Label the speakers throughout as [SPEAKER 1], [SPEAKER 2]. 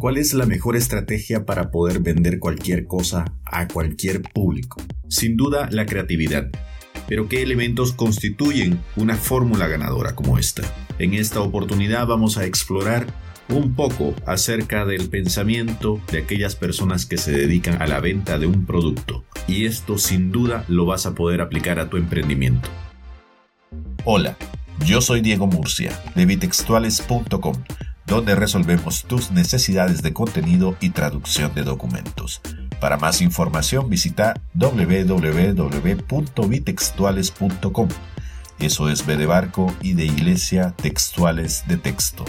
[SPEAKER 1] ¿Cuál es la mejor estrategia para poder vender cualquier cosa a cualquier público? Sin duda, la creatividad. Pero ¿qué elementos constituyen una fórmula ganadora como esta? En esta oportunidad vamos a explorar un poco acerca del pensamiento de aquellas personas que se dedican a la venta de un producto. Y esto sin duda lo vas a poder aplicar a tu emprendimiento. Hola, yo soy Diego Murcia de bitextuales.com donde resolvemos tus necesidades de contenido y traducción de documentos. Para más información visita www.bitextuales.com. Eso es B de barco y de iglesia textuales de texto.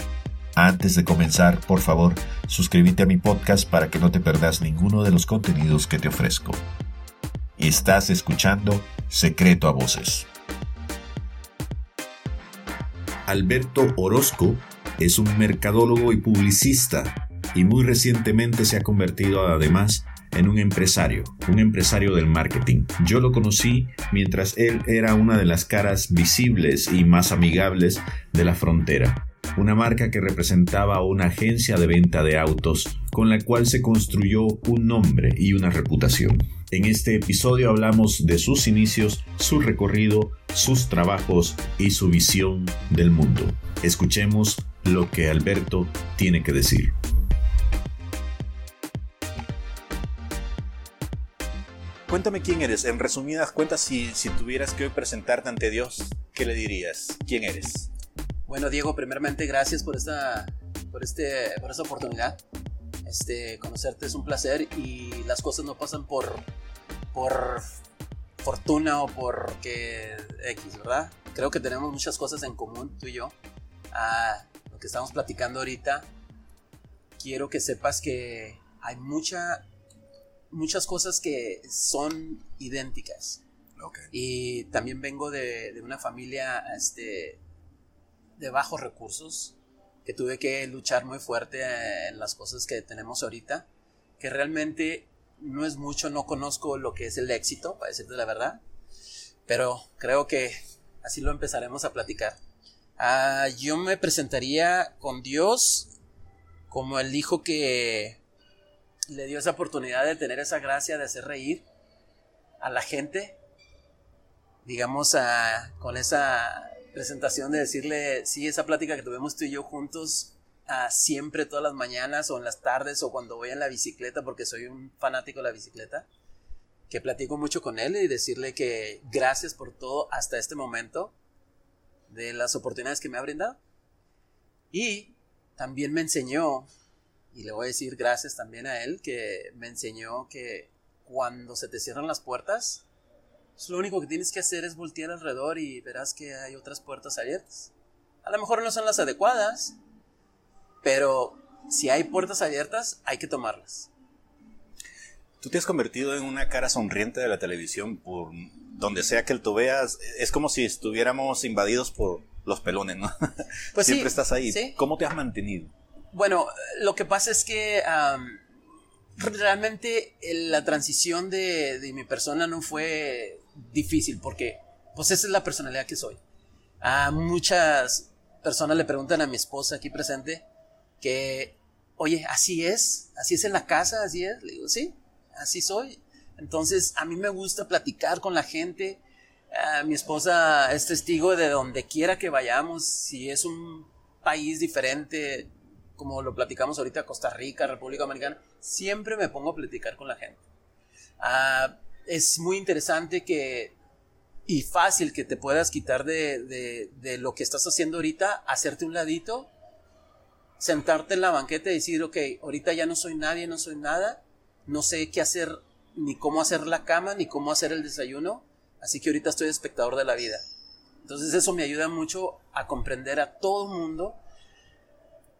[SPEAKER 1] Antes de comenzar, por favor, suscríbete a mi podcast para que no te perdas ninguno de los contenidos que te ofrezco. Estás escuchando Secreto a Voces. Alberto Orozco es un mercadólogo y publicista y muy recientemente se ha convertido además en un empresario, un empresario del marketing. Yo lo conocí mientras él era una de las caras visibles y más amigables de la frontera, una marca que representaba una agencia de venta de autos con la cual se construyó un nombre y una reputación. En este episodio hablamos de sus inicios, su recorrido, sus trabajos y su visión del mundo. Escuchemos lo que Alberto tiene que decir.
[SPEAKER 2] Cuéntame quién eres. En resumidas cuentas, si, si tuvieras que hoy presentarte ante Dios, ¿qué le dirías? ¿Quién eres?
[SPEAKER 3] Bueno, Diego, primeramente gracias por esta, por este, por esta oportunidad. Este, conocerte es un placer y las cosas no pasan por, por fortuna o por que X, ¿verdad? Creo que tenemos muchas cosas en común, tú y yo. Ah, que estamos platicando ahorita, quiero que sepas que hay mucha, muchas cosas que son idénticas. Y también vengo de, una familia este, de bajos recursos, que tuve que luchar muy fuerte en las cosas que tenemos ahorita, que realmente no es mucho, no conozco lo que es el éxito, para decirte la verdad, pero creo que así lo empezaremos a platicar. Ah, yo me presentaría con Dios como el hijo que le dio esa oportunidad de tener esa gracia de hacer reír a la gente, digamos, con esa presentación de decirle, sí, esa plática que tuvimos tú y yo juntos, siempre todas las mañanas o en las tardes o cuando voy en la bicicleta, porque soy un fanático de la bicicleta, que platico mucho con él y decirle que gracias por todo hasta este momento de las oportunidades que me ha brindado. Y también me enseñó, y le voy a decir gracias también a él, que me enseñó que cuando se te cierran las puertas, pues lo único que tienes que hacer es voltear alrededor y verás que hay otras puertas abiertas. A lo mejor no son las adecuadas, pero si hay puertas abiertas, hay que tomarlas.
[SPEAKER 2] Tú te has convertido en una cara sonriente de la televisión por donde sea que tú veas. Es como si estuviéramos invadidos por los pelones, ¿no? Pues Siempre estás ahí. ¿Cómo te has mantenido?
[SPEAKER 3] Bueno, lo que pasa es que realmente la transición de, de, mi persona no fue difícil porque pues esa es la personalidad que soy. A muchas personas le preguntan a mi esposa aquí presente que, oye, así es, así es en la casa, así es. Le digo, sí, así soy. Entonces, a mí me gusta platicar con la gente. Ah, mi esposa es testigo de donde quiera que vayamos, si es un país diferente, como lo platicamos ahorita, Costa Rica, República Dominicana, siempre me pongo a platicar con la gente. Ah, es muy interesante que y fácil que te puedas quitar de, de, lo que estás haciendo ahorita, hacerte un ladito, sentarte en la banqueta y decir, ok, ahorita ya no soy nadie, no soy nada, no sé qué hacer, ni cómo hacer la cama, ni cómo hacer el desayuno, así que ahorita estoy espectador de la vida. Entonces eso me ayuda mucho a comprender a todo el mundo,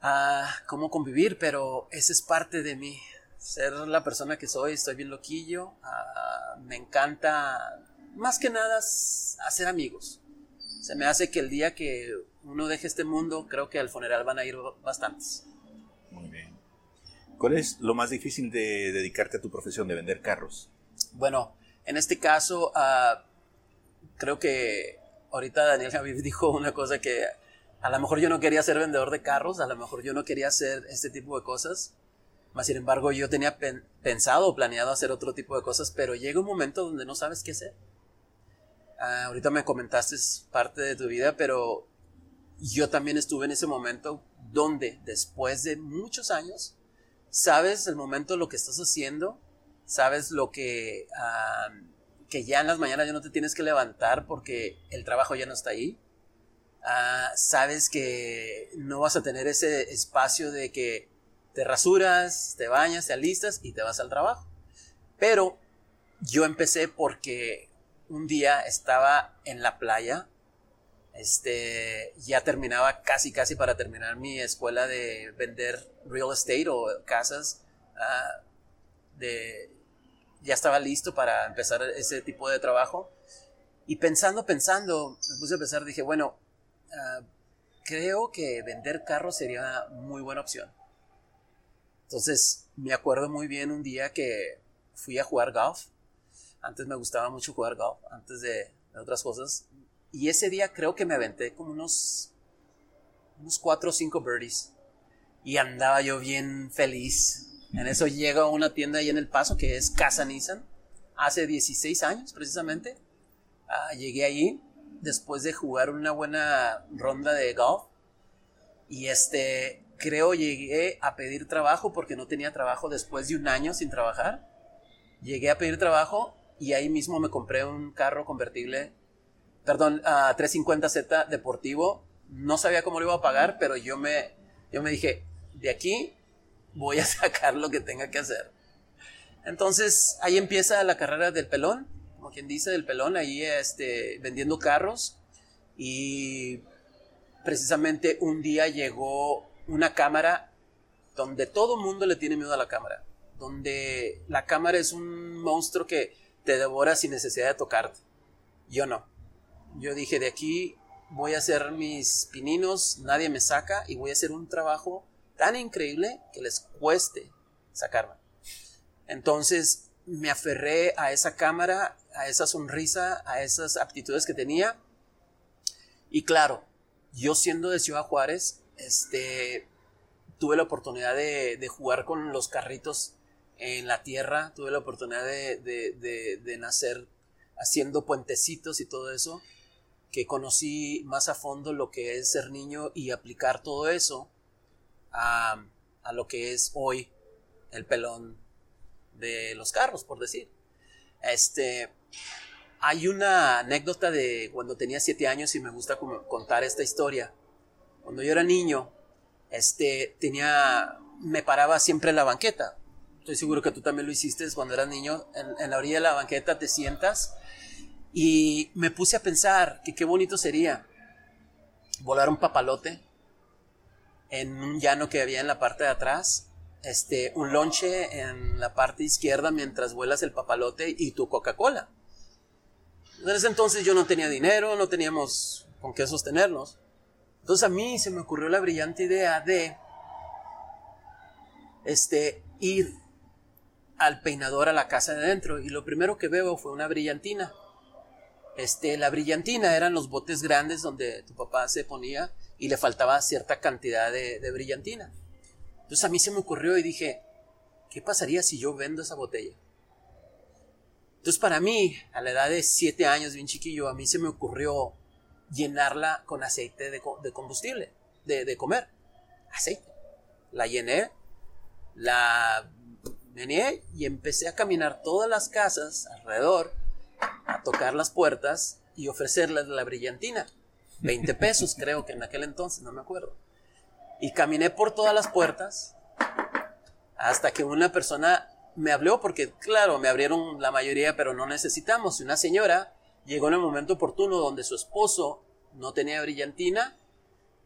[SPEAKER 3] a cómo convivir, pero esa es parte de mí, ser la persona que soy, estoy bien loquillo, me encanta más que nada hacer amigos. Se me hace que el día que uno deje este mundo, creo que al funeral van a ir bastantes.
[SPEAKER 2] ¿Cuál es lo más difícil de dedicarte a tu profesión de vender carros?
[SPEAKER 3] Bueno, en este caso, ah, creo que ahorita Daniel Javier dijo una cosa que a lo mejor yo no quería ser vendedor de carros, a lo mejor yo no quería hacer este tipo de cosas, Más sin embargo, yo tenía pensado o planeado hacer otro tipo de cosas, pero llega un momento donde no sabes qué hacer. Ah, ahorita me comentaste parte de tu vida, pero yo también estuve en ese momento donde después de muchos años, sabes el momento lo que estás haciendo, sabes lo que, que ya en las mañanas ya no te tienes que levantar porque el trabajo ya no está ahí. Ah, sabes que no vas a tener ese espacio de que te rasuras, te bañas, te alistas y te vas al trabajo. Pero yo empecé porque un día estaba en la playa, este, ya terminaba casi casi para terminar mi escuela de vender real estate o casas, ah, de, ya estaba listo para empezar ese tipo de trabajo. Y pensando, pensando, me puse a pensar, dije, bueno, ah, creo que vender carros sería muy buena opción. Entonces, me acuerdo muy bien un día que fui a jugar golf. Antes me gustaba mucho jugar golf, antes de, otras cosas. Y ese día creo que me aventé como unos, unos cuatro o cinco birdies. Y andaba yo bien feliz. En eso llego a una tienda ahí en El Paso que es Casa Nissan. Hace 16 años precisamente. Ah, llegué allí después de jugar una buena ronda de golf. Y este, creo llegué a pedir trabajo porque no tenía trabajo después de un año sin trabajar. Llegué a pedir trabajo y ahí mismo me compré un carro convertible, perdón, a 350Z deportivo. No sabía cómo lo iba a pagar, pero yo me, yo me dije, de aquí voy a sacar lo que tenga que hacer. Entonces ahí empieza la carrera del pelón, como quien dice, del pelón, ahí este, vendiendo carros. Y precisamente un día llegó una cámara donde todo el mundo le tiene miedo a la cámara, donde la cámara es un monstruo que te devora sin necesidad de tocarte. Yo no. Yo dije, de aquí voy a hacer mis pininos, nadie me saca y voy a hacer un trabajo tan increíble que les cueste sacarme. Entonces me aferré a esa cámara, a esa sonrisa, a esas aptitudes que tenía. Y claro, yo siendo de Ciudad Juárez, este, tuve la oportunidad de, jugar con los carritos en la tierra, tuve la oportunidad de, nacer haciendo puentecitos y todo eso, que conocí más a fondo lo que es ser niño y aplicar todo eso a, a lo que es hoy el pelón de los carros, por decir. Este, hay una anécdota de cuando tenía siete años y me gusta contar esta historia. Cuando yo era niño, este, tenía, me paraba siempre en la banqueta. Estoy seguro que tú también lo hiciste cuando eras niño. En, la orilla de la banqueta te sientas y me puse a pensar que qué bonito sería volar un papalote en un llano que había en la parte de atrás, este, un lonche en la parte izquierda mientras vuelas el papalote y tu Coca-Cola. En ese entonces yo no tenía dinero, no teníamos con qué sostenernos. Entonces a mí se me ocurrió la brillante idea de este, ir al peinador a la casa de adentro y lo primero que veo fue una brillantina. Este, la brillantina eran los botes grandes donde tu papá se ponía y le faltaba cierta cantidad de, brillantina. Entonces a mí se me ocurrió y dije, ¿qué pasaría si yo vendo esa botella? Entonces para mí, a la edad de 7 años, bien chiquillo, a mí se me ocurrió llenarla con aceite de, combustible, de, comer. Aceite. La llené, la meneé y empecé a caminar todas las casas alrededor, a tocar las puertas y ofrecerles la brillantina. 20 pesos creo que en aquel entonces, no me acuerdo. Y caminé por todas las puertas hasta que una persona me habló, porque claro, me abrieron la mayoría, pero no necesitamos. Una señora llegó en el momento oportuno donde su esposo no tenía brillantina,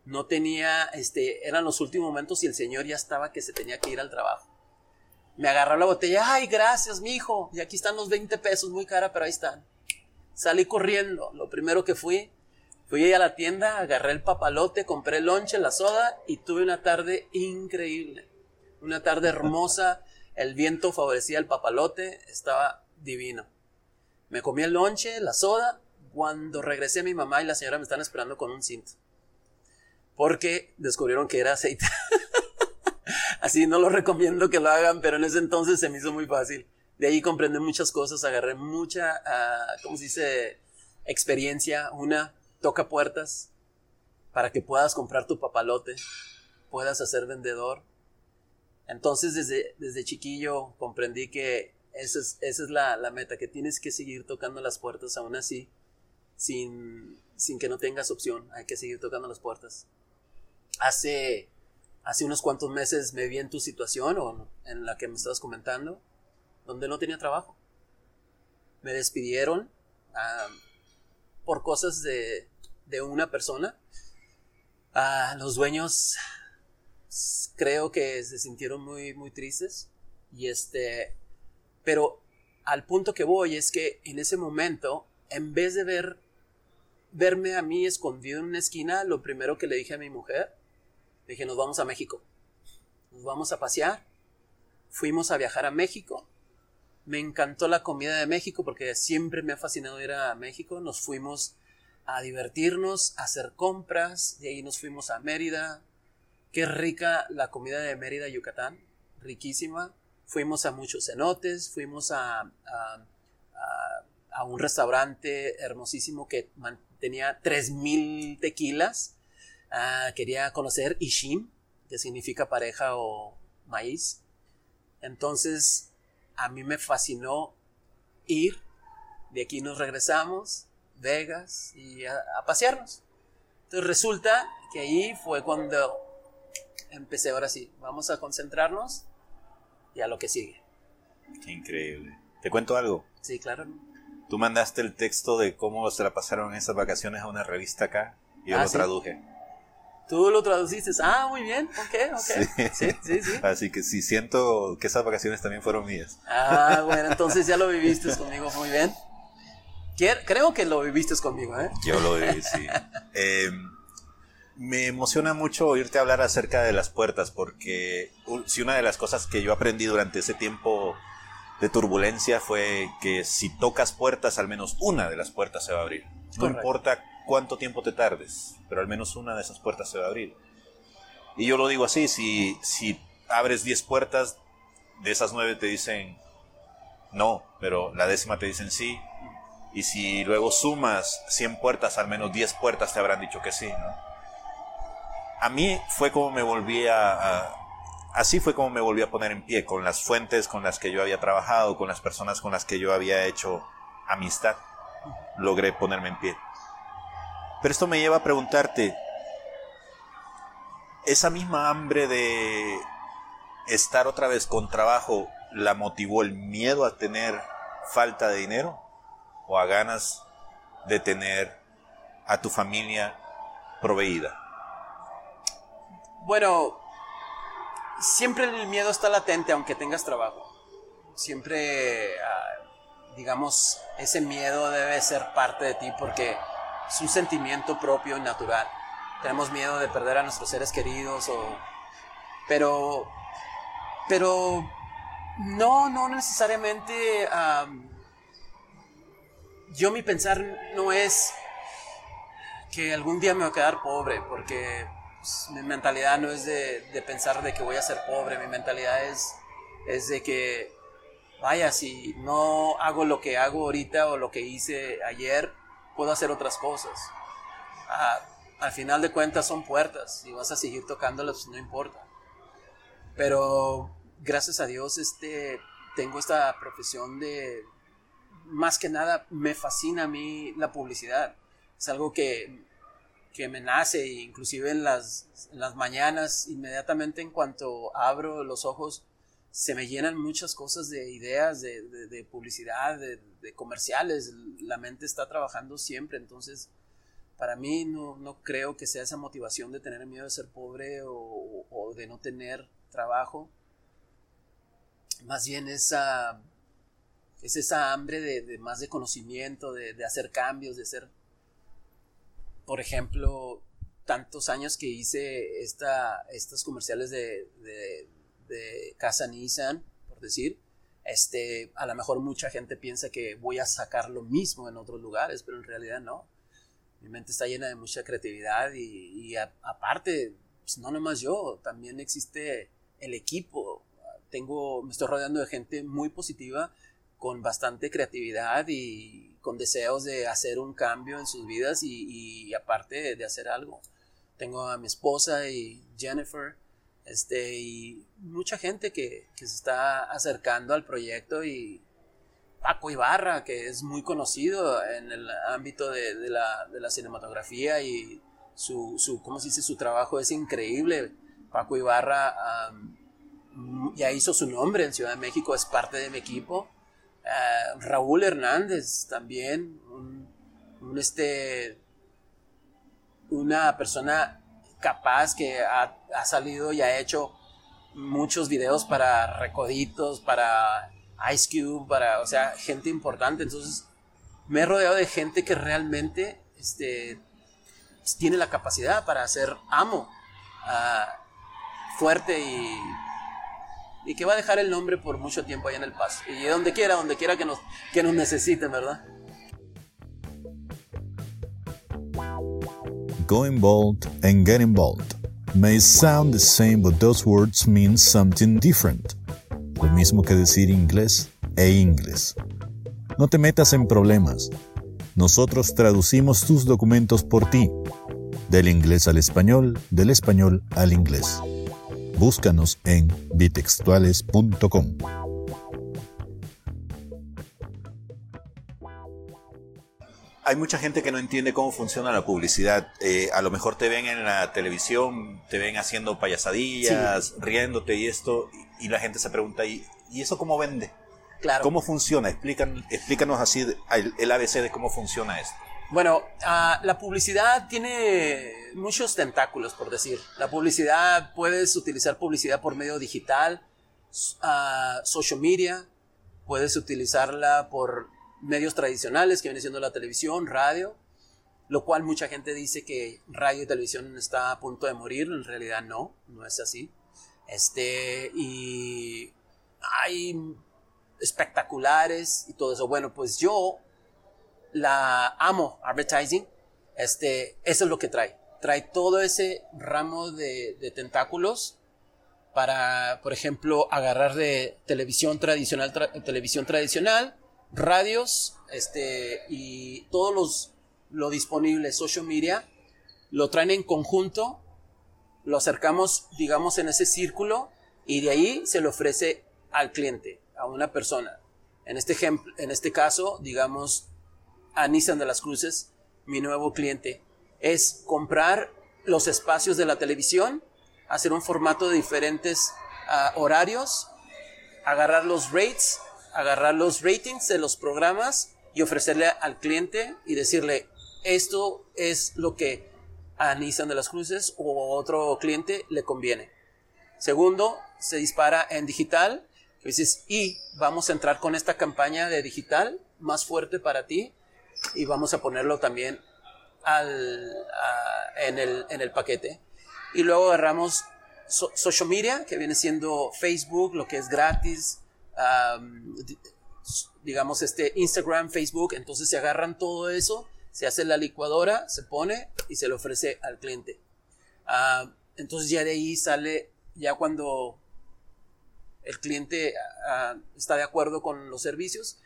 [SPEAKER 3] no tenía, este, eran los últimos momentos y el señor ya estaba que se tenía que ir al trabajo. Me agarró la botella, ay, gracias, mi hijo, y aquí están los 20 pesos, muy cara, pero ahí están. Salí corriendo, lo primero que fui, fui a la tienda, agarré el papalote, compré el lonche, la soda y tuve una tarde increíble. Una tarde hermosa, el viento favorecía el papalote, estaba divino. Me comí el lonche, la soda. Cuando regresé, mi mamá y la señora me están esperando con un cinto. Porque descubrieron que era aceite. Así no lo recomiendo que lo hagan, pero en ese entonces se me hizo muy fácil. De ahí comprendí muchas cosas, agarré mucha, uh, ¿cómo se dice? Experiencia. Una, toca puertas para que puedas comprar tu papalote, puedas hacer vendedor. Entonces desde, desde chiquillo comprendí que esa es, esa es la, la, meta, que tienes que seguir tocando las puertas aún así, sin, sin que no tengas opción, hay que seguir tocando las puertas. Hace, hace unos cuantos meses me vi en tu situación o en la que me estabas comentando, donde no tenía trabajo. Me despidieron ah, por cosas de, de una persona. Ah, los dueños creo que se sintieron muy, muy tristes. Y este, pero al punto que voy es que en ese momento, en vez de ver, verme a mí escondido en una esquina, lo primero que le dije a mi mujer, dije, nos vamos a México. Nos vamos a pasear. Fuimos a viajar a México. Me encantó la comida de México porque siempre me ha fascinado ir a México. Nos fuimos a divertirnos, a hacer compras. De ahí nos fuimos a Mérida. Qué rica la comida de Mérida, Yucatán. Riquísima. Fuimos a muchos cenotes, fuimos a, a, a, un restaurante hermosísimo que tenía 3.000 tequilas. Ah, quería conocer Ishim, que significa pareja o maíz. Entonces, a mí me fascinó ir. De aquí nos regresamos, Vegas, y a, a pasearnos. Entonces resulta que ahí fue cuando empecé ahora sí, vamos a concentrarnos y a lo que sigue.
[SPEAKER 1] Qué increíble. ¿Te cuento algo?
[SPEAKER 3] Sí, claro.
[SPEAKER 1] Tú mandaste el texto de cómo se la pasaron esas vacaciones a una revista acá y yo ah, lo traduje.
[SPEAKER 3] Tú lo traduciste. Ah, muy bien. Ok, ok. Sí. sí, sí,
[SPEAKER 1] Así que sí, siento que esas vacaciones también fueron mías.
[SPEAKER 3] Ah, bueno, entonces ya lo viviste conmigo. Muy bien. Creo que lo viviste conmigo, ¿eh?
[SPEAKER 1] Yo lo viví, sí. eh, me emociona mucho oírte hablar acerca de las puertas, porque si una de las cosas que yo aprendí durante ese tiempo de turbulencia fue que si tocas puertas, al menos una de las puertas se va a abrir. No importa cuánto tiempo te tardes, pero al menos una de esas puertas se va a abrir. Y yo lo digo así, si, si abres 10 puertas, de esas 9 te dicen no, pero la décima te dicen sí. Y si luego sumas 100 puertas, al menos 10 puertas te habrán dicho que sí, a mí fue como me volví a, así fue como me volví a poner en pie, con las fuentes con las que yo había trabajado, con las personas con las que yo había hecho amistad, logré ponerme en pie. Pero esto me lleva a preguntarte, ¿esa misma hambre de estar otra vez con trabajo la motivó el miedo a tener falta de dinero o a ganas de tener a tu familia proveída?
[SPEAKER 3] Bueno, siempre el miedo está latente aunque tengas trabajo. Siempre, ah, digamos, ese miedo debe ser parte de ti porque es un sentimiento propio y natural. Tenemos miedo de perder a nuestros seres queridos o... Pero... Pero... No, no necesariamente... yo mi pensar no es que algún día me voy a quedar pobre, porque pues, mi mentalidad no es de, pensar de que voy a ser pobre, mi mentalidad es, es de que, vaya, si no hago lo que hago ahorita o lo que hice ayer, puedo hacer otras cosas. Al final de cuentas son puertas y vas a seguir tocándolas, no importa. Pero gracias a Dios este, tengo esta profesión de, más que nada, me fascina a mí la publicidad. Es algo que que me nace, inclusive en las, las mañanas, inmediatamente en cuanto abro los ojos, se me llenan muchas cosas de ideas, de, publicidad, de, comerciales. La mente está trabajando siempre, entonces para mí no, no, creo que sea esa motivación de tener miedo de ser pobre o, de no tener trabajo. Más bien esa, es esa hambre de, más de conocimiento, de, hacer cambios, de ser por ejemplo, tantos años que hice esta, comerciales de, de, casa Nissan, por decir, este, a lo mejor mucha gente piensa que voy a sacar lo mismo en otros lugares, pero en realidad no. Mi mente está llena de mucha creatividad y, aparte, pues no nomás yo, también existe el equipo. Tengo, me estoy rodeando de gente muy positiva, con bastante creatividad y con deseos de hacer un cambio en sus vidas y, aparte de, hacer algo. Tengo a mi esposa y Jennifer, este, y mucha gente que, que se está acercando al proyecto y Paco Ibarra, que es muy conocido en el ámbito de, de, la, de la, cinematografía y su, su, ¿cómo se dice? Su trabajo es increíble. Paco Ibarra ya hizo su nombre en Ciudad de México, es parte de mi equipo. Uh, Raúl Hernández también, un, este, una persona capaz que ha, ha, salido y ha hecho muchos videos para Recoditos, para Ice Cube, para, o sea, gente importante. Entonces, me he rodeado de gente que realmente este, tiene la capacidad para ser amo, uh, fuerte y, y que va a dejar el nombre por mucho tiempo ahí en el paso. Y donde quiera, donde quiera que nos, que nos necesiten, ¿verdad?
[SPEAKER 1] Going bold and getting bold may sound the same, but those words mean something different. Lo mismo que decir inglés e inglés. No te metas en problemas. Nosotros traducimos tus documentos por ti. Del inglés al español, del español al inglés. Búscanos en bitextuales.com. Hay mucha gente que no entiende cómo funciona la publicidad. Eh, a lo mejor te ven en la televisión, te ven haciendo payasadillas, riéndote y esto, y la gente se pregunta, ¿y, ¿y eso cómo vende?
[SPEAKER 3] Claro.
[SPEAKER 1] ¿Cómo funciona? explícanos así el, ABC de cómo funciona esto.
[SPEAKER 3] Bueno, ah, la publicidad tiene muchos tentáculos, por decir. La publicidad, puedes utilizar publicidad por medio digital, uh, social media, puedes utilizarla por medios tradicionales, que viene siendo la televisión, radio, lo cual mucha gente dice que radio y televisión está a punto de morir, en realidad no, no es así. Este, y hay espectaculares y todo eso. Bueno, pues yo la amo, advertising. Este, eso es lo que trae. Trae todo ese ramo de, tentáculos para, por ejemplo, agarrar de televisión tradicional, televisión tradicional, radios, este, y todos los, lo disponible, social media, lo traen en conjunto, lo acercamos, digamos, en ese círculo, y de ahí se le ofrece al cliente a una persona. En este, ejemplo, en este caso, digamos, a Nissan de las Cruces, mi nuevo cliente, es comprar los espacios de la televisión, hacer un formato de diferentes ah, horarios, agarrar los rates, agarrar los ratings de los programas y ofrecerle al cliente y decirle, esto es lo que a Nissan de las Cruces o otro cliente le conviene. Segundo, se dispara en digital dices, y vamos a entrar con esta campaña de digital más fuerte para ti y vamos a ponerlo también al, en, el, en, el, paquete. Y luego agarramos social media, que viene siendo Facebook, lo que es gratis, digamos este Instagram, Facebook, entonces se agarran todo eso, se hace la licuadora, se pone y se le ofrece al cliente. Entonces ya de ahí sale, ya cuando el cliente está de acuerdo con los servicios.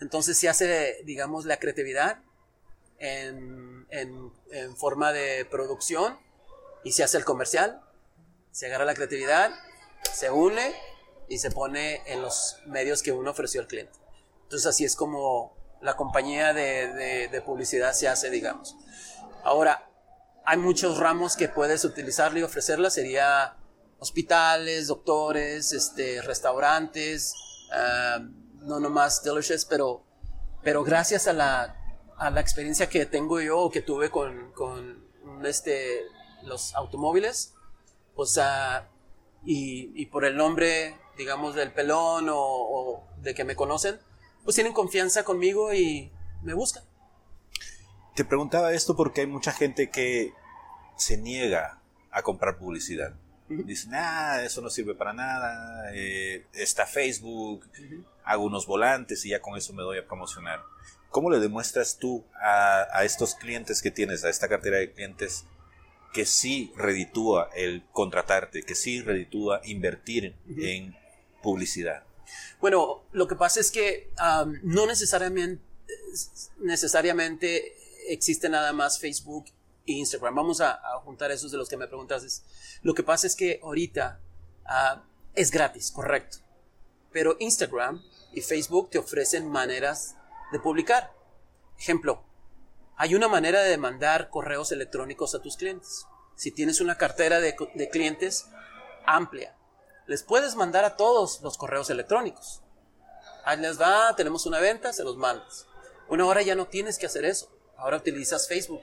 [SPEAKER 3] Entonces se hace, digamos, la creatividad en, forma de producción y se hace el comercial, se agarra la creatividad, se une y se pone en los medios que uno ofreció al cliente. Entonces así es como la compañía de, de, publicidad se hace, digamos. Ahora, hay muchos ramos que puedes utilizarle y ofrecerla. Sería hospitales, doctores, este, restaurantes, ah, no nomás delicious, pero, pero gracias a la, a la experiencia que tengo yo, que tuve con, con este, los automóviles, pues, uh, y, y, por el nombre, digamos, del pelón o, o de que me conocen, pues tienen confianza conmigo y me buscan.
[SPEAKER 1] Te preguntaba esto porque hay mucha gente que se niega a comprar publicidad. Dicen, ah, eso no sirve para nada, eh, está Facebook, hago unos volantes y ya con eso me doy a promocionar. ¿Cómo le demuestras tú a, estos clientes que tienes, a esta cartera de clientes,
[SPEAKER 2] que sí reditúa el contratarte, que sí reditúa invertir en publicidad?
[SPEAKER 3] Bueno, lo que pasa es que no necesariamente, existe nada más Facebook e Instagram. Vamos a, juntar esos de los que me preguntaste. Lo que pasa es que ahorita ah, es gratis, correcto. Pero Instagram y Facebook te ofrecen maneras de publicar. Ejemplo, hay una manera de mandar correos electrónicos a tus clientes. Si tienes una cartera de, clientes amplia, les puedes mandar a todos los correos electrónicos. Ahí les va, tenemos una venta, se los mandas. Una hora ya no tienes que hacer eso. Ahora utilizas Facebook.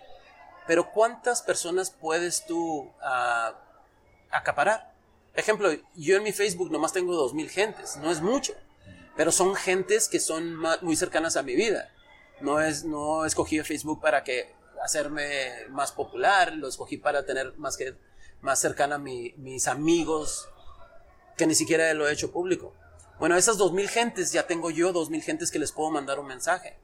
[SPEAKER 3] Pero ¿cuántas personas puedes tú ah, acaparar? Ejemplo, yo en mi Facebook nomás tengo dos mil gentes, no es mucho, pero son gentes que son muy cercanas a mi vida. No, es, no escogí Facebook para que hacerme más popular, lo escogí para tener más, que, más cercana a mis amigos, que ni siquiera lo he hecho público. Bueno, esas dos mil gentes, ya tengo yo dos mil gentes que les puedo mandar un mensaje.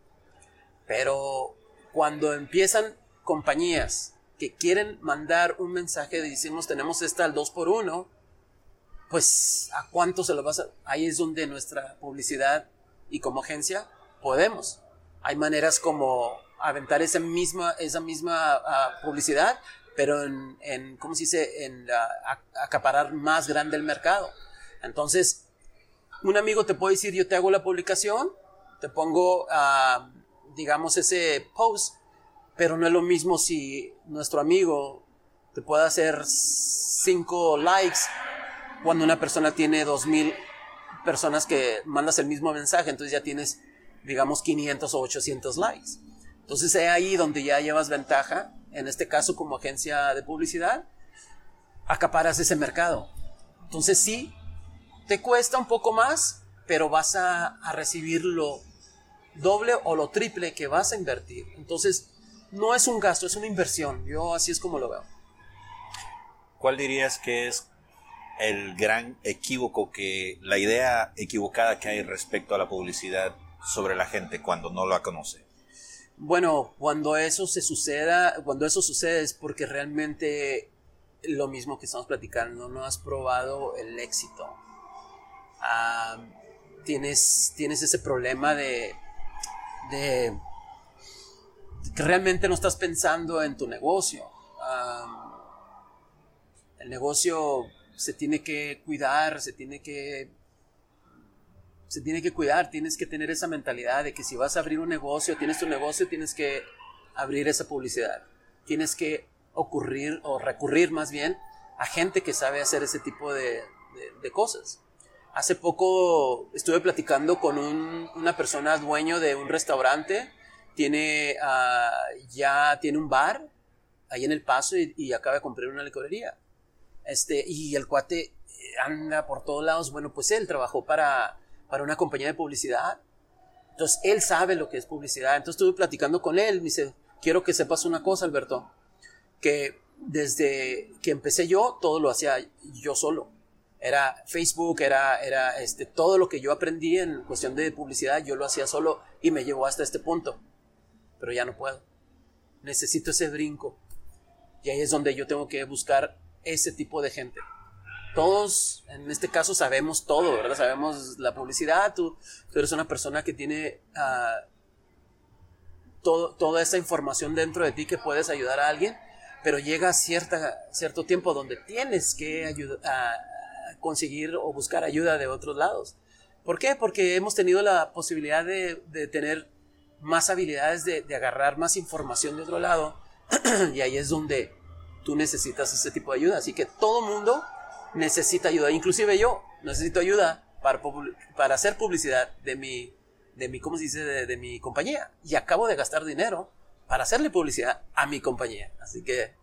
[SPEAKER 3] Pero cuando empiezan compañías que quieren mandar un mensaje, decimos tenemos esta al 2 por 1 pues a cuánto se lo vas a... Ahí es donde nuestra publicidad y como agencia podemos hay maneras como aventar esa misma, esa misma ah, publicidad, pero en, en, ¿cómo se dice?, en acaparar más grande el mercado. Entonces, un amigo te puede decir, yo te hago la publicación, te pongo, ah, digamos, ese post, pero no es lo mismo si nuestro amigo te puede hacer cinco likes cuando una persona tiene dos mil personas que mandas el mismo mensaje, entonces ya tienes digamos 500 o 800 likes. Entonces es ahí donde ya llevas ventaja, en este caso como agencia de publicidad, acaparas ese mercado. Entonces sí, te cuesta un poco más, pero vas a, a recibir lo doble o lo triple que vas a invertir. Entonces no es un gasto, es una inversión. Yo así es como lo veo.
[SPEAKER 2] ¿Cuál dirías que es el gran equívoco que, la idea equivocada que hay respecto a la publicidad sobre la gente cuando no la conoce?
[SPEAKER 3] Bueno, cuando eso se suceda, cuando eso sucede es porque realmente lo mismo que estamos platicando, no has probado el éxito. Ah, tienes, tienes ese problema de, de, que realmente no estás pensando en tu negocio. Ah, el negocio se tiene que cuidar, se tiene que se tiene que cuidar, tienes que tener esa mentalidad de que si vas a abrir un negocio, tienes tu negocio, tienes que abrir esa publicidad. Tienes que ocurrir o recurrir más bien a gente que sabe hacer ese tipo de, cosas. Hace poco estuve platicando con una persona dueño de un restaurante, tiene, ah, ya tiene un bar ahí en El Paso y, acaba de comprar una licorería. Este, y el cuate anda por todos lados. Bueno, pues él trabajó para para una compañía de publicidad. Entonces, él sabe lo que es publicidad. Entonces, estuve platicando con él. Me dice, quiero que sepas una cosa, Alberto, que desde que empecé yo, todo lo hacía yo solo. Era Facebook, era, era este, todo lo que yo aprendí en cuestión de publicidad, yo lo hacía solo y me llevó hasta este punto. Pero ya no puedo. Necesito ese brinco. Y ahí es donde yo tengo que buscar ese tipo de gente todos, en este caso, sabemos todo, ¿verdad? Sabemos la publicidad, tú, eres una persona que tiene ah, toda esa información dentro de ti que puedes ayudar a alguien, pero llega cierta, cierto tiempo donde tienes que conseguir o buscar ayuda de otros lados. ¿Por qué? Porque hemos tenido la posibilidad de, tener más habilidades de, de agarrar más información de otro lado y ahí es donde tú necesitas ese tipo de ayuda. Así que todo mundo necesita ayuda. Inclusive yo necesito ayuda para, para hacer publicidad de mi, de mi, ¿cómo se dice? De, mi compañía. Y acabo de gastar dinero para hacerle publicidad a mi compañía. Así que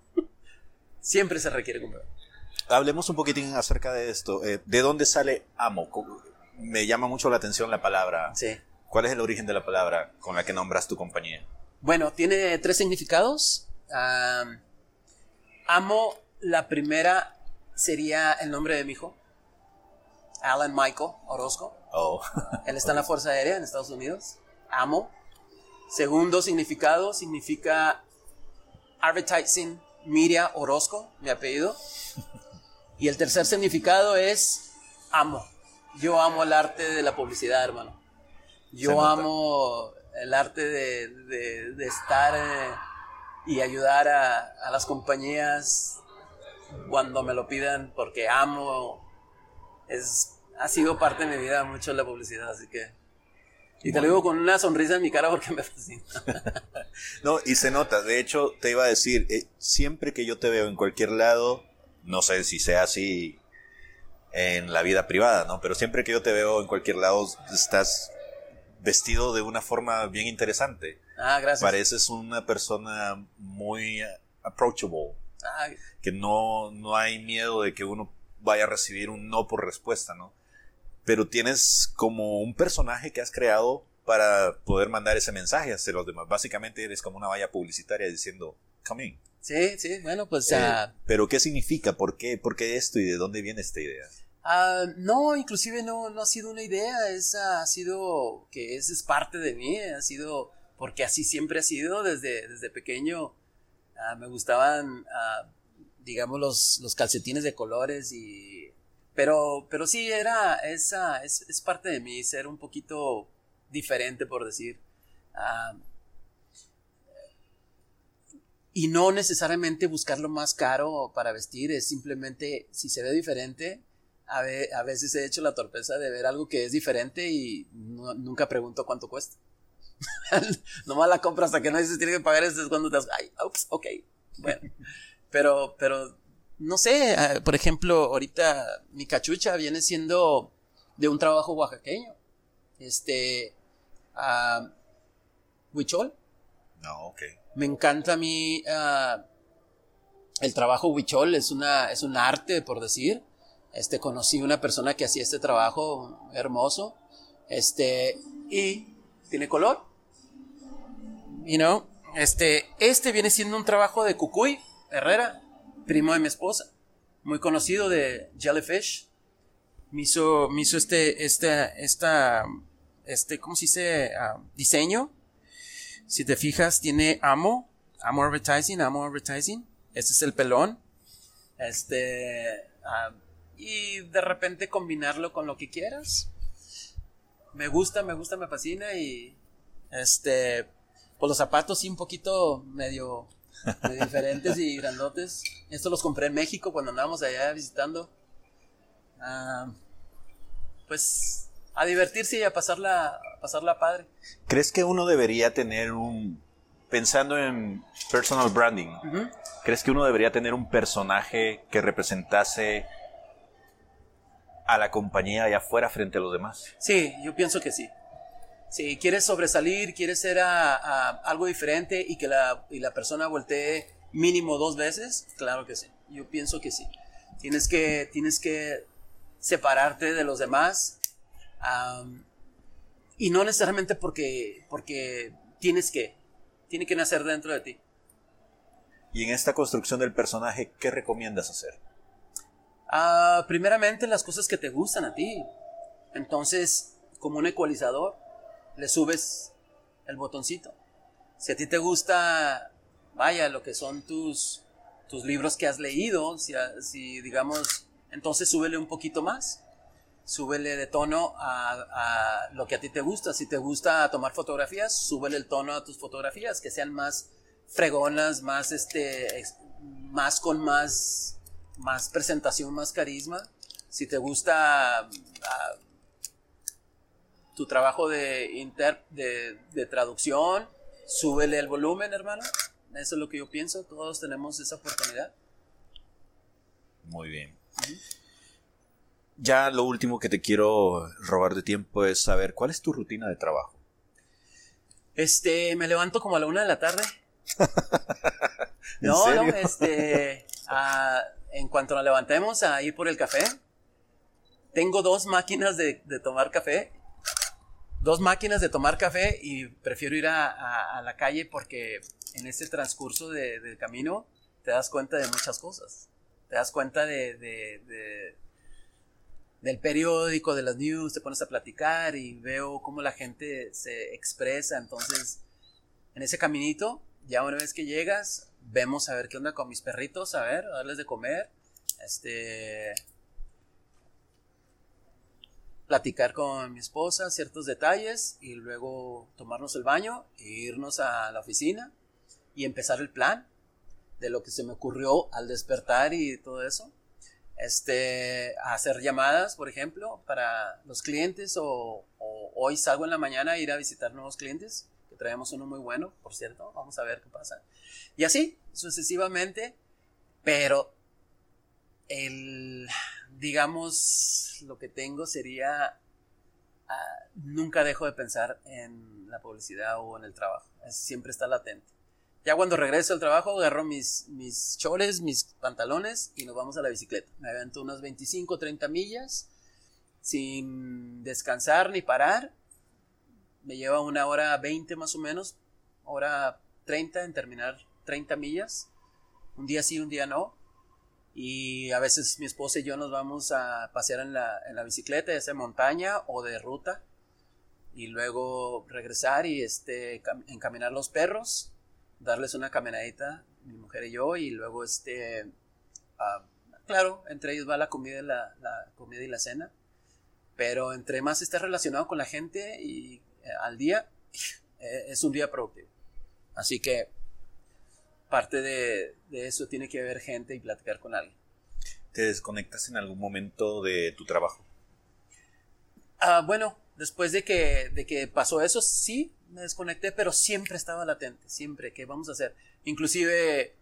[SPEAKER 3] siempre se requiere comprar.
[SPEAKER 2] Hablemos un poquitín acerca de esto. Eh, ¿De dónde sale amo? Me llama mucho la atención la palabra.
[SPEAKER 3] Sí.
[SPEAKER 2] ¿Cuál es el origen de la palabra con la que nombras tu compañía?
[SPEAKER 3] Bueno, tiene tres significados. amo, la primera sería el nombre de mi hijo, Alan Michael Orozco.
[SPEAKER 2] Oh.
[SPEAKER 3] Él está en la Fuerza Aérea en Estados Unidos. Amo. Segundo significado significa advertising Miria Orozco, mi apellido. Y el tercer significado es amo. Yo amo el arte de la publicidad, hermano. Yo amo el arte de, estar eh, y ayudar a, las compañías cuando me lo pidan porque amo. Es, ha sido parte de mi vida mucho la publicidad, así que y te lo digo con una sonrisa en mi cara porque me fascina.
[SPEAKER 1] no, y se nota. De hecho, te iba a decir, eh, siempre que yo te veo en cualquier lado, no sé si sea así en la vida privada, ¿no? Pero siempre que yo te veo en cualquier lado, estás vestido de una forma bien interesante.
[SPEAKER 3] Ah, gracias.
[SPEAKER 1] Pareces una persona muy approachable. Ah. Que no, no hay miedo de que uno vaya a recibir un no por respuesta, ¿no? pero tienes como un personaje que has creado para poder mandar ese mensaje hacia los demás. Básicamente eres como una valla publicitaria diciendo, come in.
[SPEAKER 3] Sí, sí, bueno, pues...
[SPEAKER 1] Eh, pero ¿qué significa? ¿Por qué? ¿Por qué esto y de dónde viene esta idea?
[SPEAKER 3] Ah, no, inclusive no, no ha sido una idea, es, ha sido que esa es parte de mí, ha sido porque así siempre ha sido desde, desde pequeño. Ah, me gustaban, ah, digamos, los, los calcetines de colores y pero, pero sí, era, esa, es, es parte de mí, ser un poquito diferente, por decir. Ah, y no necesariamente buscar lo más caro para vestir, es simplemente, si se ve diferente, a, a veces he hecho la torpeza de ver algo que es diferente y nunca pregunto cuánto cuesta. Nomás la compra hasta que no dices tiene que pagar, es cuando te das, ay, ups, ok, bueno. Pero, pero no sé, eh, por ejemplo, ahorita mi cachucha viene siendo de un trabajo oaxaqueño. Este, uh, huichol.
[SPEAKER 1] No, ok.
[SPEAKER 3] Me encanta a mí ah, el trabajo huichol, es, una, es un arte, por decir. Este, conocí una persona que hacía este trabajo hermoso. Este, y tiene color. You know, este, este viene siendo un trabajo de Cucuy, Herrera primo de mi esposa, muy conocido de Jellyfish. Me hizo, hizo este, este, esta, este, ¿cómo se dice? Ah, diseño. Si te fijas, tiene Amo, Amo Advertising, Amo Advertising. Este es el pelón. Este, ah, y de repente combinarlo con lo que quieras. Me gusta, me gusta, me fascina y, este, pues los zapatos sí un poquito medio diferentes y grandotes. Estos los compré en México cuando andábamos allá visitando. Ah, pues a divertirse y a pasarla, a pasarla padre.
[SPEAKER 1] ¿Crees que uno debería tener un, pensando en personal branding, ¿crees que uno debería tener un personaje que representase a la compañía allá afuera frente a los demás?
[SPEAKER 3] Sí, yo pienso que sí. Si quieres sobresalir, quieres ser a, algo diferente y que la, y la persona voltee mínimo dos veces, claro que sí. Yo pienso que sí. Tienes que, tienes que separarte de los demás. y no necesariamente porque, porque tienes que. Tiene que nacer dentro de ti.
[SPEAKER 1] Y en esta construcción del personaje, ¿qué recomiendas hacer?
[SPEAKER 3] Ah, primeramente las cosas que te gustan a ti. Entonces, como un ecualizador, le subes el botoncito. Si a ti te gusta, vaya, lo que son tus, tus libros que has leído, si, digamos, entonces súbele un poquito más. Súbele de tono a, lo que a ti te gusta. Si te gusta tomar fotografías, súbele el tono a tus fotografías, que sean más fregonas, más este, más con más, más presentación, más carisma. Si te gusta ah, tu trabajo de, inter, de, de, traducción, súbele el volumen, hermano. Eso es lo que yo pienso, todos tenemos esa oportunidad.
[SPEAKER 1] Muy bien. Ya lo último que te quiero robar de tiempo es saber cuál es tu rutina de trabajo.
[SPEAKER 3] Este, me levanto como a la una de la tarde. no, no, este, en cuanto nos levantemos a ir por el café, tengo dos máquinas de, de tomar café dos máquinas de tomar café y prefiero ir a, la calle porque en ese transcurso del camino te das cuenta de muchas cosas. Te das cuenta de, del periódico, de las news, te pones a platicar y veo cómo la gente se expresa. Entonces, en ese caminito Ya una vez que llegas, vemos a ver qué onda con mis perritos, a ver, darles de comer, este, platicar con mi esposa ciertos detalles y luego tomarnos el baño e irnos a la oficina y empezar el plan de lo que se me ocurrió al despertar y todo eso. Este, hacer llamadas, por ejemplo, para los clientes o, hoy salgo en la mañana a ir a visitar nuevos clientes, que traemos uno muy bueno, por cierto, vamos a ver qué pasa. Y así, sucesivamente, pero el, digamos, lo que tengo sería, ah, nunca dejo de pensar en la publicidad o en el trabajo, siempre está latente. Ya cuando regreso al trabajo, agarro mis, mis chores, mis pantalones y nos vamos a la bicicleta. Me avento unas 25, 30 millas sin descansar ni parar. Me lleva una hora 20 más o menos, hora 30 en terminar 30 millas. Un día sí, un día no. Y a veces mi esposa y yo nos vamos a pasear en la, en la bicicleta, ya sea montaña o de ruta. Y luego regresar y este, encaminar los perros darles una caminadita, mi mujer y yo, y luego este, ah, claro, entre ellos va la comida, y la, comida y la cena, pero entre más estés relacionado con la gente y eh, al día, eh, es un día productivo. Así que parte de, eso tiene que haber gente y platicar con alguien.
[SPEAKER 2] ¿Te desconectas en algún momento de tu trabajo?
[SPEAKER 3] Ah, bueno, después de que, de que pasó eso, sí, me desconecté, pero siempre estaba latente, siempre, ¿qué vamos a hacer? Inclusive eh,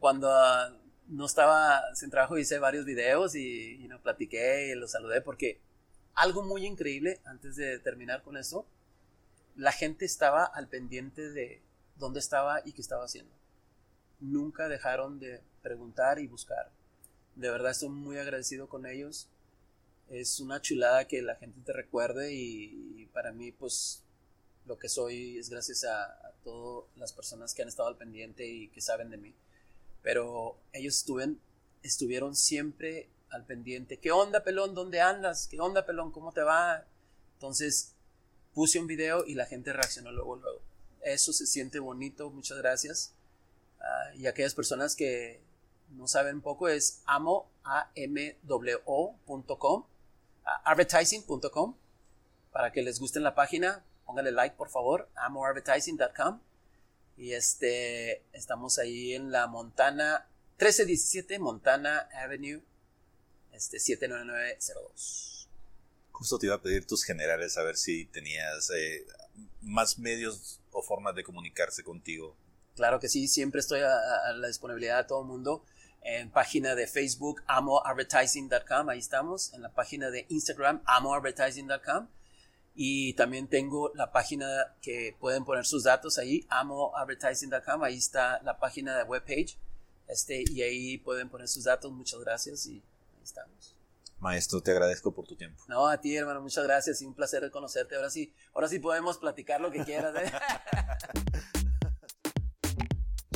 [SPEAKER 3] cuando ah, no estaba sin trabajo hice varios videos y, y no platiqué y los saludé porque algo muy increíble antes de terminar con esto, la gente estaba al pendiente de dónde estaba y qué estaba haciendo. Nunca dejaron de preguntar y buscar. De verdad estoy muy agradecido con ellos. Es una chulada que la gente te recuerde y para mí pues lo que soy es gracias a, todas las personas que han estado al pendiente y que saben de mí. Pero ellos estuvieron, estuvieron siempre al pendiente. ¿Qué onda, pelón? ¿Dónde andas? ¿Qué onda, pelón? ¿Cómo te va? Entonces puse un video y la gente reaccionó luego, luego. Eso se siente bonito, muchas gracias. Y aquellas personas que no saben poco es amo, a m advertising.com, para que les guste la página, póngale like por favor, amoadvertising.com. Y este, estamos ahí en la Montana, 1317 Montana Avenue, este 79902.
[SPEAKER 2] Justo te iba a pedir tus generales a ver si tenías eh, más medios o formas de comunicarse contigo.
[SPEAKER 3] Claro que sí, siempre estoy a, la disponibilidad de todo el mundo. En página de Facebook, amoadvertising.com, ahí estamos. En la página de Instagram, amoadvertising.com y también tengo la página que pueden poner sus datos ahí, amoadvertising.com, ahí está la página de webpage, este, y ahí pueden poner sus datos, muchas gracias y ahí estamos.
[SPEAKER 2] Maestro, te agradezco por tu tiempo.
[SPEAKER 3] No, a ti, hermano, muchas gracias y un placer conocerte. Ahora sí, ahora sí podemos platicar lo que quieras. ¿eh?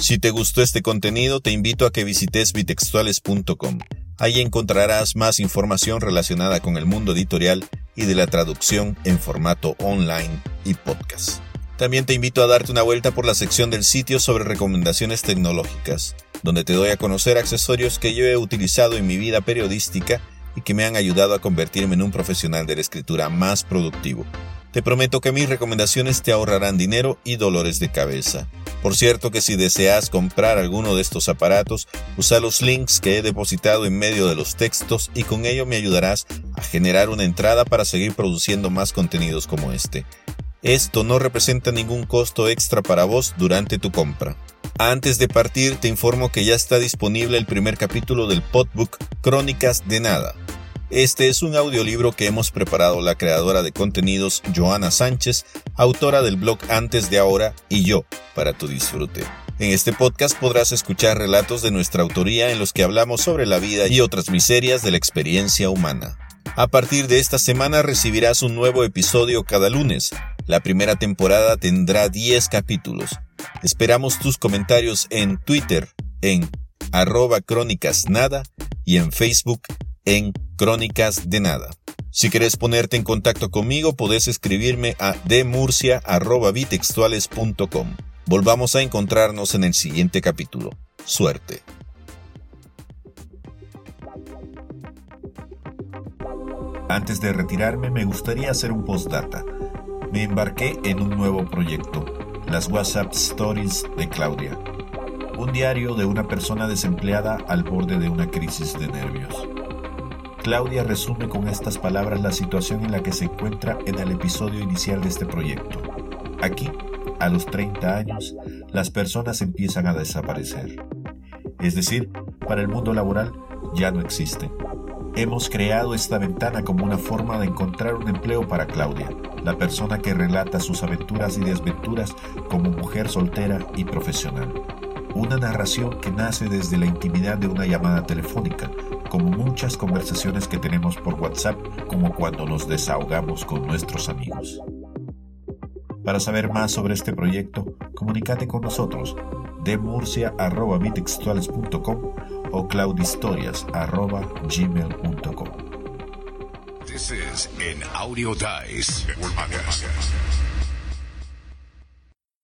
[SPEAKER 1] Si te gustó este contenido, te invito a que visites bitextuales.com. Ahí encontrarás más información relacionada con el mundo editorial y de la traducción en formato online y podcast. También te invito a darte una vuelta por la sección del sitio sobre recomendaciones tecnológicas, donde te doy a conocer accesorios que yo he utilizado en mi vida periodística y que me han ayudado a convertirme en un profesional de la escritura más productivo. Te prometo que mis recomendaciones te ahorrarán dinero y dolores de cabeza. Por cierto que si deseas comprar alguno de estos aparatos, usa los links que he depositado en medio de los textos y con ello me ayudarás a generar una entrada para seguir produciendo más contenidos como este. Esto no representa ningún costo extra para vos durante tu compra. Antes de partir te informo que ya está disponible el primer capítulo del podbook Crónicas de Nada este es un audiolibro que hemos preparado la creadora de contenidos Joana Sánchez, autora del blog Antes de Ahora y yo, para tu disfrute. En este podcast podrás escuchar relatos de nuestra autoría en los que hablamos sobre la vida y otras miserias de la experiencia humana. A partir de esta semana recibirás un nuevo episodio cada lunes. La primera temporada tendrá 10 capítulos. Esperamos tus comentarios en Twitter, en arroba crónicas nada y en Facebook en Crónicas de Nada. Si quieres ponerte en contacto conmigo, podés escribirme a demurcia.bitextuales.com. Volvamos a encontrarnos en el siguiente capítulo. Suerte. Antes de retirarme me gustaría hacer un postdata. Me embarqué en un nuevo proyecto, las WhatsApp Stories de Claudia. Un diario de una persona desempleada al borde de una crisis de nervios. Claudia resume con estas palabras la situación en la que se encuentra en el episodio inicial de este proyecto. Aquí, a los 30 años, las personas empiezan a desaparecer. Es decir, para el mundo laboral ya no existen. Hemos creado esta ventana como una forma de encontrar un empleo para Claudia, la persona que relata sus aventuras y desventuras como mujer soltera y profesional. Una narración que nace desde la intimidad de una llamada telefónica, como muchas conversaciones que tenemos por WhatsApp, como cuando nos desahogamos con nuestros amigos. Para saber más sobre este proyecto, comunícate con nosotros de murcia.bitextuales.com o claudistorias.gmail.com.
[SPEAKER 4] This is an Audio Dice.